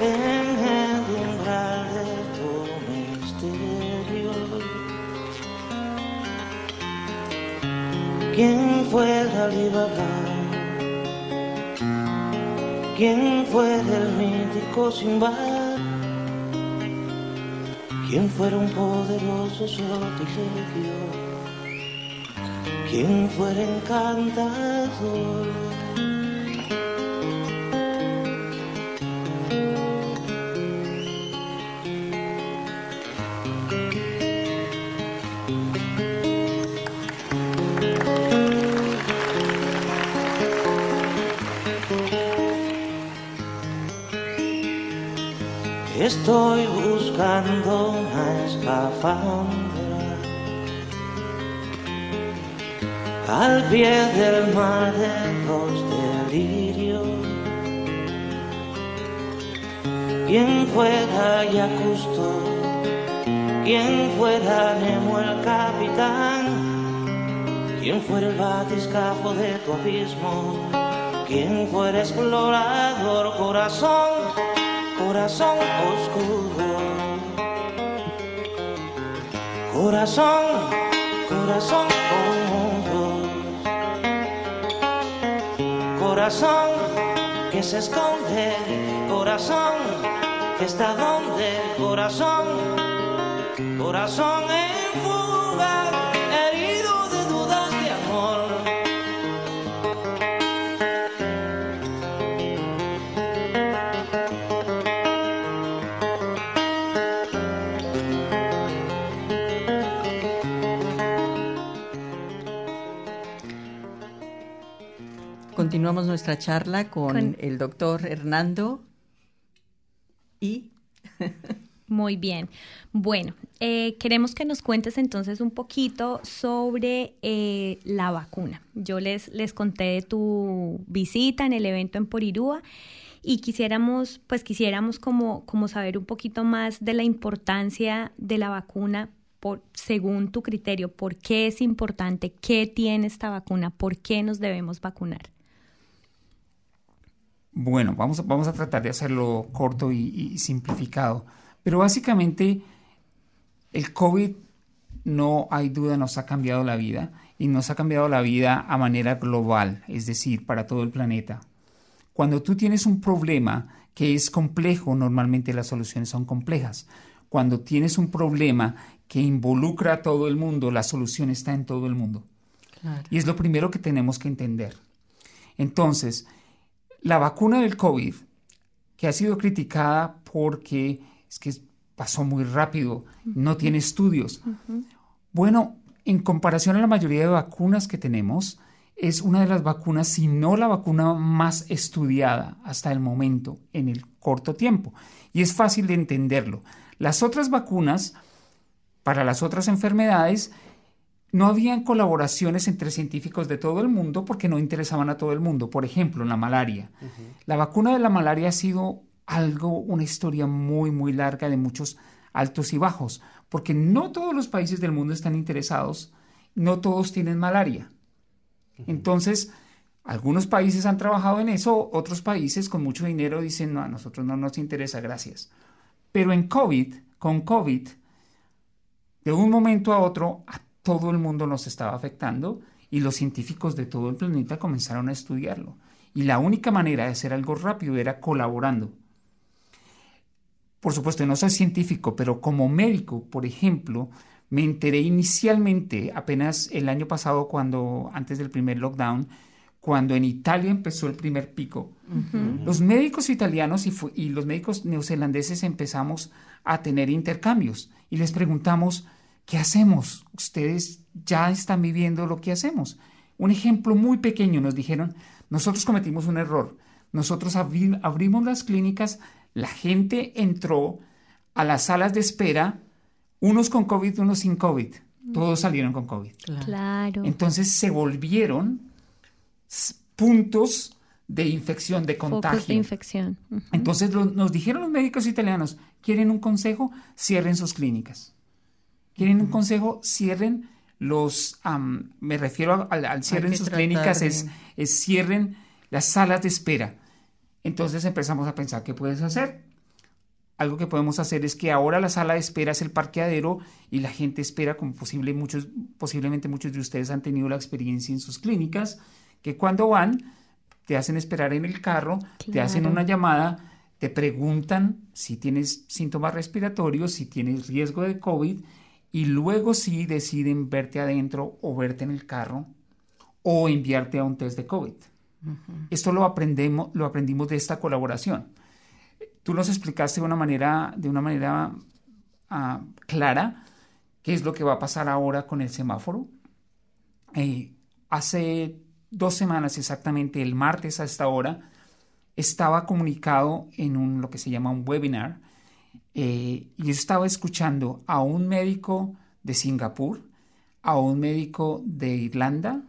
S10: en el umbral de tu misterio. ¿Quién fue Alibaba? ¿Quién fue el mítico Simba? ¿Quién fuera un poderoso sortilegio? quien fuera encantador. Estoy buscando una escafandra al pie del mar de los delirios. Quien fuera ya justo, quien fuera Nemo el capitán, quien fuera el batiscafo de tu abismo, quien fuera explorador corazón corazón oscuro. Corazón, corazón con Corazón que se esconde, corazón que está donde, corazón, corazón en
S1: Continuamos nuestra charla con,
S2: Con-
S1: el doctor Hernando y *laughs*
S2: Muy bien. Bueno, eh, queremos que nos cuentes entonces un poquito sobre eh, la vacuna. Yo les, les conté de tu visita en el evento en Porirúa y quisiéramos, pues quisiéramos como, como saber un poquito más de la importancia de la vacuna por, según tu criterio. ¿Por qué es importante? ¿Qué tiene esta vacuna? ¿Por qué nos debemos vacunar?
S7: Bueno, vamos, a- vamos a tratar de hacerlo corto y, y simplificado. Pero básicamente el COVID, no hay duda, nos ha cambiado la vida y nos ha cambiado la vida a manera global, es decir, para todo el planeta. Cuando tú tienes un problema que es complejo, normalmente las soluciones son complejas. Cuando tienes un problema que involucra a todo el mundo, la solución está en todo el mundo.
S1: Claro.
S7: Y es lo primero que tenemos que entender. Entonces, la vacuna del COVID, que ha sido criticada porque es que pasó muy rápido, no tiene estudios. Bueno, en comparación a la mayoría de vacunas que tenemos, es una de las vacunas, si no la vacuna más estudiada hasta el momento, en el corto tiempo. Y es fácil de entenderlo. Las otras vacunas, para las otras enfermedades, no habían colaboraciones entre científicos de todo el mundo porque no interesaban a todo el mundo. Por ejemplo, la malaria. La vacuna de la malaria ha sido algo, una historia muy, muy larga de muchos altos y bajos, porque no todos los países del mundo están interesados, no todos tienen malaria. Entonces, algunos países han trabajado en eso, otros países con mucho dinero dicen, no, a nosotros no nos interesa, gracias. Pero en COVID, con COVID, de un momento a otro, a todo el mundo nos estaba afectando y los científicos de todo el planeta comenzaron a estudiarlo. Y la única manera de hacer algo rápido era colaborando. Por supuesto, no soy científico, pero como médico, por ejemplo, me enteré inicialmente, apenas el año pasado, cuando, antes del primer lockdown, cuando en Italia empezó el primer pico. Los médicos italianos y, los médicos neozelandeses empezamos a tener intercambios y les preguntamos, ¿qué hacemos? Ustedes ya están viviendo lo que hacemos. Un ejemplo muy pequeño nos dijeron, nosotros cometimos un error. Nosotros abri- abrimos las clínicas, la gente entró a las salas de espera, unos con COVID, unos sin COVID. Todos salieron con COVID.
S2: Claro.
S7: Entonces se volvieron puntos de infección, de contagio.
S2: de infección.
S7: Entonces lo- nos dijeron los médicos italianos, ¿quieren un consejo? Cierren sus clínicas. ¿Quieren un consejo? Cierren los, am, me refiero al, al cierren
S1: que
S7: sus clínicas, es, es cierren las salas de espera. Entonces empezamos a pensar, ¿qué puedes hacer? Algo que podemos hacer es que ahora la sala de espera es el parqueadero y la gente espera, como posible, muchos, posiblemente muchos de ustedes han tenido la experiencia en sus clínicas, que cuando van te hacen esperar en el carro, te hacen
S2: Claro.
S7: una llamada, te preguntan si tienes síntomas respiratorios, si tienes riesgo de COVID y luego sí deciden verte adentro o verte en el carro o enviarte a un test de COVID. Esto lo aprendemos, lo aprendimos de esta colaboración. Tú nos explicaste de una manera, de una manera ah, clara qué es lo que va a pasar ahora con el semáforo. Eh, hace dos semanas exactamente, el martes a esta hora, estaba comunicado en un, lo que se llama un webinar eh, y yo estaba escuchando a un médico de Singapur, a un médico de Irlanda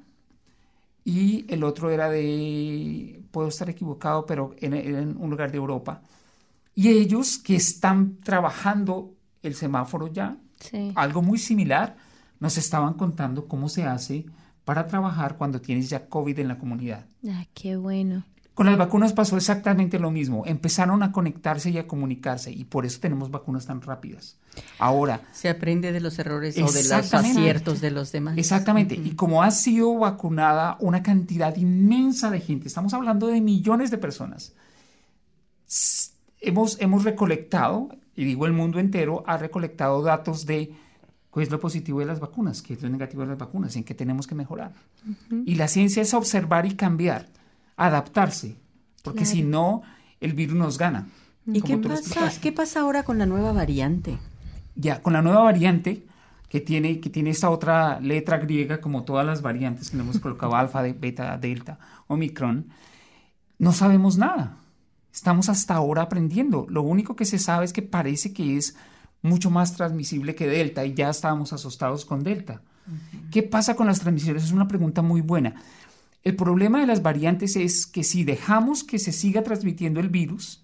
S7: y el otro era de, puedo estar equivocado, pero era en un lugar de Europa. Y ellos que están trabajando el semáforo ya,
S2: Sí.
S7: algo muy similar, nos estaban contando cómo se hace para trabajar cuando tienes ya COVID en la comunidad.
S2: Ah, qué bueno.
S7: Con las vacunas pasó exactamente lo mismo. Empezaron a conectarse y a comunicarse y por eso tenemos vacunas tan rápidas. Ahora,
S1: Se aprende de los errores o de los aciertos de los demás.
S7: exactamente, y como ha sido vacunada una cantidad inmensa de gente, estamos hablando de millones de personas, hemos, hemos recolectado, y digo el mundo entero, ha recolectado datos de qué es lo positivo de las vacunas, qué es lo negativo de las vacunas, en qué tenemos que mejorar. Y la ciencia es observar y cambiar, adaptarse, porque
S2: Claro.
S7: si no, el virus nos gana.
S1: ¿Y qué pasa, qué pasa ahora con la nueva variante?
S7: Ya, con la nueva variante que tiene, que tiene esta otra letra griega, como todas las variantes que le hemos colocado, *laughs* alfa, beta, delta, omicron, no sabemos nada. Estamos hasta ahora aprendiendo. Lo único que se sabe es que parece que es mucho más transmisible que delta y ya estábamos asustados con delta. ¿Qué pasa con las transmisiones? Es una pregunta muy buena. El problema de las variantes es que si dejamos que se siga transmitiendo el virus,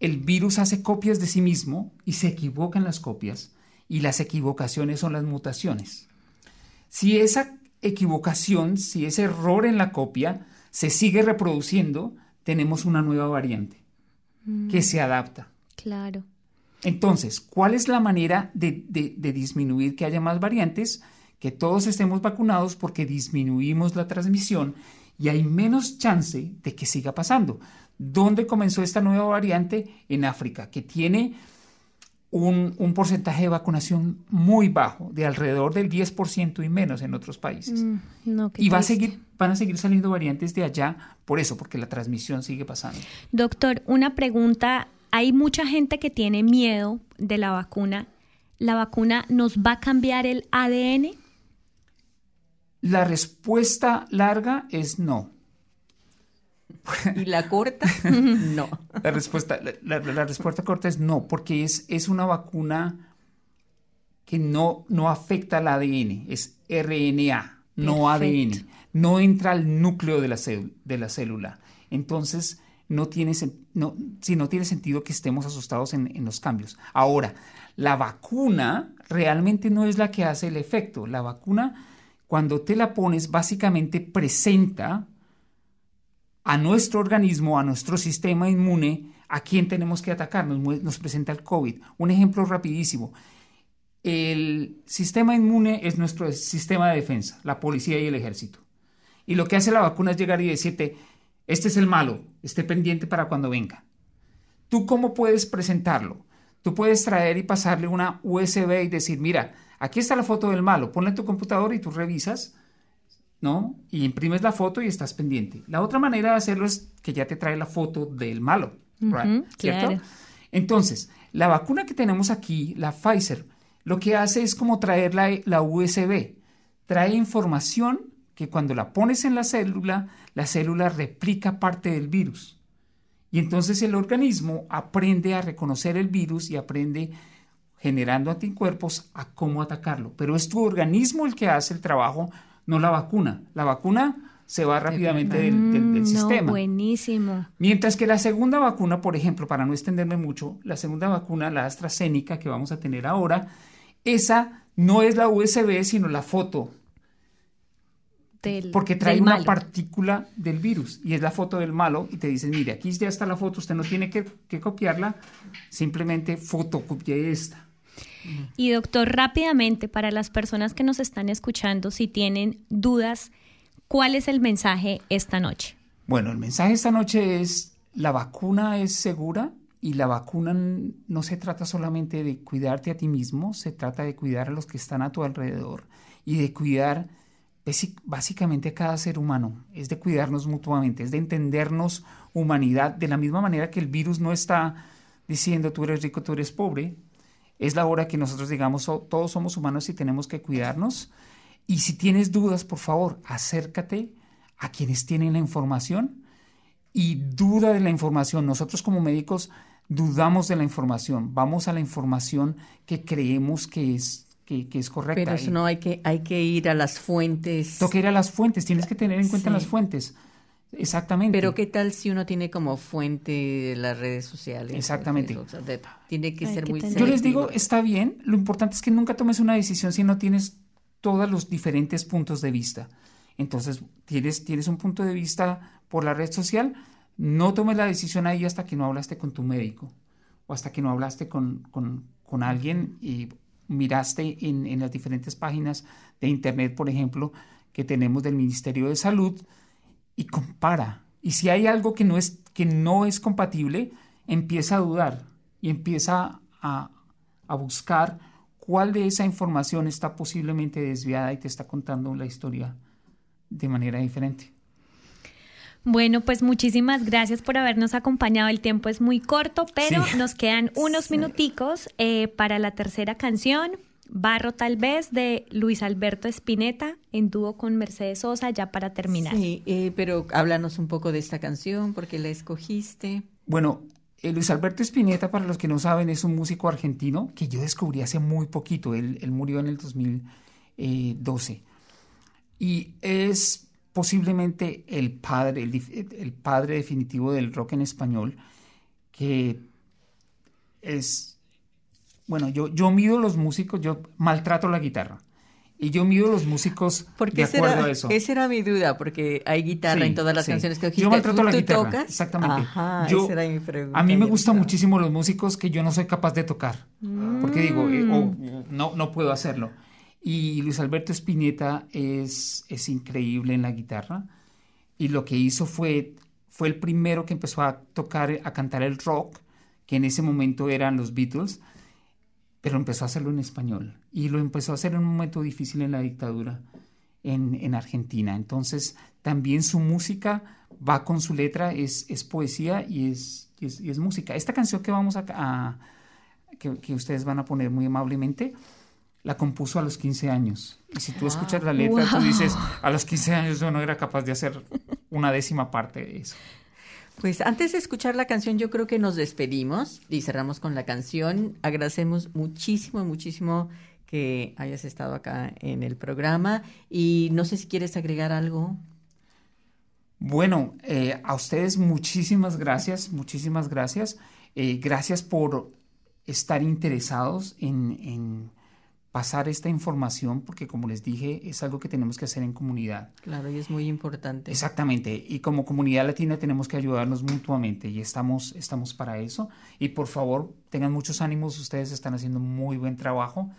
S7: el virus hace copias de sí mismo y se equivocan las copias y las equivocaciones son las mutaciones. Si esa equivocación, si ese error en la copia se sigue reproduciendo, tenemos una nueva variante que se adapta.
S2: Claro.
S7: Entonces, ¿cuál es la manera de, de- de disminuir que haya más variantes? Que todos estemos vacunados porque disminuimos la transmisión y hay menos chance de que siga pasando. ¿Dónde comenzó esta nueva variante? En África, que tiene un, un porcentaje de vacunación muy bajo, de alrededor del 10% y menos en otros países.
S2: Mm, no,
S7: y va a seguir, van a seguir saliendo variantes de allá por eso, porque la transmisión sigue pasando.
S2: Doctor, una pregunta. Hay mucha gente que tiene miedo de la vacuna. ¿La vacuna nos va a cambiar el ADN?
S7: La respuesta larga es no.
S1: ¿Y la corta? *laughs* no.
S7: La respuesta, la, la- la respuesta corta es no, porque es, es una vacuna que no, no afecta al ADN, es RNA, no. ADN. No entra al núcleo de la, de la célula. Entonces, no tiene, no, sí, no tiene sentido que estemos asustados en, en los cambios. Ahora, la vacuna realmente no es la que hace el efecto. La vacuna, cuando te la pones, básicamente presenta a nuestro organismo, a nuestro sistema inmune, a quién tenemos que atacar. Nos, presenta el COVID. Un ejemplo rapidísimo. El sistema inmune es nuestro sistema de defensa, la policía y el ejército. Y lo que hace la vacuna es llegar y decirte, este es el malo, esté pendiente para cuando venga. ¿Tú cómo puedes presentarlo? Tú puedes traer y pasarle una USB y decir, mira, aquí está la foto del malo, ponle en tu computador y tú revisas ¿no? Y imprimes la foto y estás pendiente. La otra manera de hacerlo es que ya te trae la foto del malo, right? ¿cierto?
S2: claro.
S7: Entonces, la vacuna que tenemos aquí, la Pfizer, lo que hace es como traer la, la USB. Trae información que cuando la pones en la célula, la célula replica parte del virus. Y entonces el organismo aprende a reconocer el virus y aprende generando anticuerpos a cómo atacarlo. Pero es tu organismo el que hace el trabajo, no la vacuna. La vacuna se va rápidamente del, del- del
S2: Mm,
S7: sistema.
S2: Buenísimo.
S7: Mientras que la segunda vacuna, por ejemplo, para no extenderme mucho, la segunda vacuna, la AstraZeneca que vamos a tener ahora, esa no es la USB, sino la foto,
S2: Del,
S7: porque trae
S2: del
S7: una
S2: malo.
S7: partícula del virus y es la foto del malo y te dicen, mire, aquí ya está la foto, usted no tiene que, que copiarla, simplemente fotocopie esta.
S2: Y doctor, rápidamente, para las personas que nos están escuchando, si tienen dudas, ¿cuál es el mensaje esta noche?
S7: Bueno, el mensaje esta noche es, la vacuna es segura y la vacuna no se trata solamente de cuidarte a ti mismo, se trata de cuidar a los que están a tu alrededor y de cuidar básicamente a cada ser humano, es de cuidarnos mutuamente, es de entendernos humanidad de la misma manera que el virus no está diciendo tú eres rico, tú eres pobre, es la hora que nosotros digamos, "Oh, todos somos humanos y tenemos que cuidarnos. Y si tienes dudas, por favor, acércate a quienes tienen la información y duda de la información. Nosotros como médicos dudamos de la información, vamos a la información que creemos que es, que, que es correcta.
S1: Pero eso
S7: Y
S1: no hay que, hay que ir a las fuentes.
S7: Toca ir a las fuentes, tienes que tener en cuenta
S1: Sí.
S7: las fuentes. Exactamente.
S1: Pero qué tal si uno tiene como fuente las redes sociales.
S7: Exactamente.
S1: O sea, de- tiene que
S2: Hay
S1: ser
S2: que
S1: muy
S2: tener-
S7: Yo les
S1: selectivo.
S7: digo, está bien, lo importante es que nunca tomes una decisión si no tienes todos los diferentes puntos de vista. Entonces, tienes, tienes un punto de vista por la red social, no tomes la decisión ahí hasta que no hablaste con tu médico o hasta que no hablaste con, con- con alguien y miraste en, las diferentes páginas de Internet, por ejemplo, que tenemos del Ministerio de Salud y compara. Y si hay algo que no es, que no es compatible, empieza a dudar y empieza a, a buscar cuál de esa información está posiblemente desviada y te está contando la historia de manera diferente.
S2: Bueno, pues muchísimas gracias por habernos acompañado. El tiempo es muy corto, pero
S7: Sí.
S2: nos quedan unos minuticos eh, para la tercera canción. Barro tal vez de Luis Alberto Spinetta en dúo con Mercedes Sosa ya para terminar.
S1: Sí, eh, pero háblanos un poco de esta canción, porque la escogiste.
S7: Bueno, eh, Luis Alberto Spinetta, para los que no saben, es un músico argentino que yo descubrí hace muy poquito. Él, él murió en el 2012. Y es posiblemente el padre, el, padre definitivo del rock en español, que es, bueno, yo, yo mido los músicos, yo maltrato la guitarra. Y yo mido los músicos de acuerdo
S1: era,
S7: a eso.
S1: esa era mi duda, porque hay guitarra
S7: Sí,
S1: en todas las
S7: sí.
S1: canciones que
S7: Yo maltrato
S1: ¿Tú,
S7: la guitarra,
S1: tocas?
S7: exactamente.
S1: Ajá,
S7: Yo-
S1: esa era mi pregunta.
S7: A mí me gustan muchísimo los músicos que yo no soy capaz de tocar. Porque digo, eh, oh, no, no puedo hacerlo. Y Luis Alberto Spinetta es, es increíble en la guitarra. Y lo que hizo fue, fue el primero que empezó a tocar, a cantar el rock, que en ese momento eran los Beatles, pero empezó a hacerlo en español. Y lo empezó a hacer en un momento difícil en la dictadura en, en Argentina. Entonces, también su música va con su letra, es, es poesía y es, y es, música. Esta canción que vamos a- que, que ustedes van a poner muy amablemente, la compuso a los 15 años. Y si tú escuchas la letra, tú dices, a los 15 años yo no era capaz de hacer una décima parte de eso.
S1: Pues antes de escuchar la canción, yo creo que nos despedimos y cerramos con la canción. Agradecemos muchísimo, muchísimo que hayas estado acá en el programa y no sé si quieres agregar algo.
S7: Bueno, eh, a ustedes muchísimas gracias, muchísimas gracias. Eh, gracias por estar interesados en, en pasar esta información, porque como les dije, es algo que tenemos que hacer en comunidad.
S1: Claro, y es muy importante.
S7: Exactamente, y como comunidad latina tenemos que ayudarnos mutuamente y estamos, estamos para eso. Y por favor, tengan muchos ánimos, ustedes están haciendo muy buen trabajo,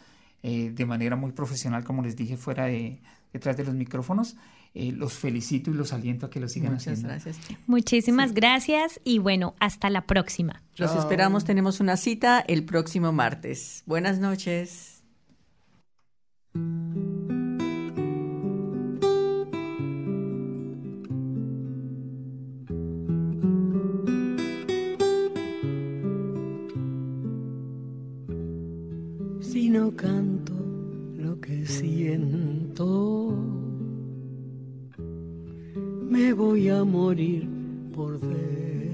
S7: eh, de manera muy profesional, como les dije, fuera de detrás de los micrófonos. Eh, los felicito y los aliento a que lo sigan
S1: Muchas
S7: haciendo.
S1: gracias.
S2: Muchísimas gracias y bueno, hasta la próxima.
S1: Los esperamos, tenemos una cita el próximo martes. Buenas noches.
S11: Si no canto lo que siento, me voy a morir por dentro.